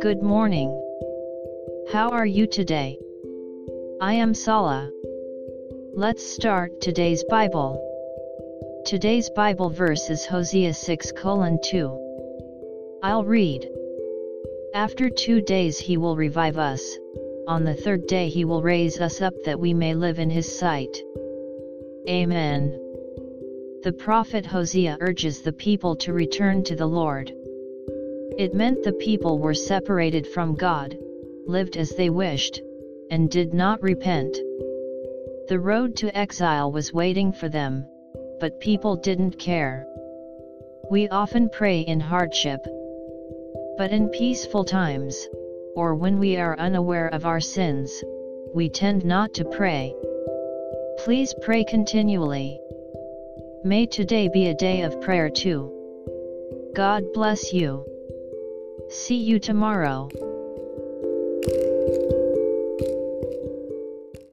Good morning. How are you today? I am Sala. Let's start today's Bible. Today's Bible verse is Hosea 6 2. I'll read. After two days he will revive us, on the third day he will raise us up that we may live in his sight. Amen. The prophet Hosea urges the people to return to the Lord. It meant the people were separated from God, lived as they wished, and did not repent. The road to exile was waiting for them, but people didn't care. We often pray in hardship. But in peaceful times, or when we are unaware of our sins, we tend not to pray. Please pray continually. May today be a day of prayer too. God bless you. See you tomorrow.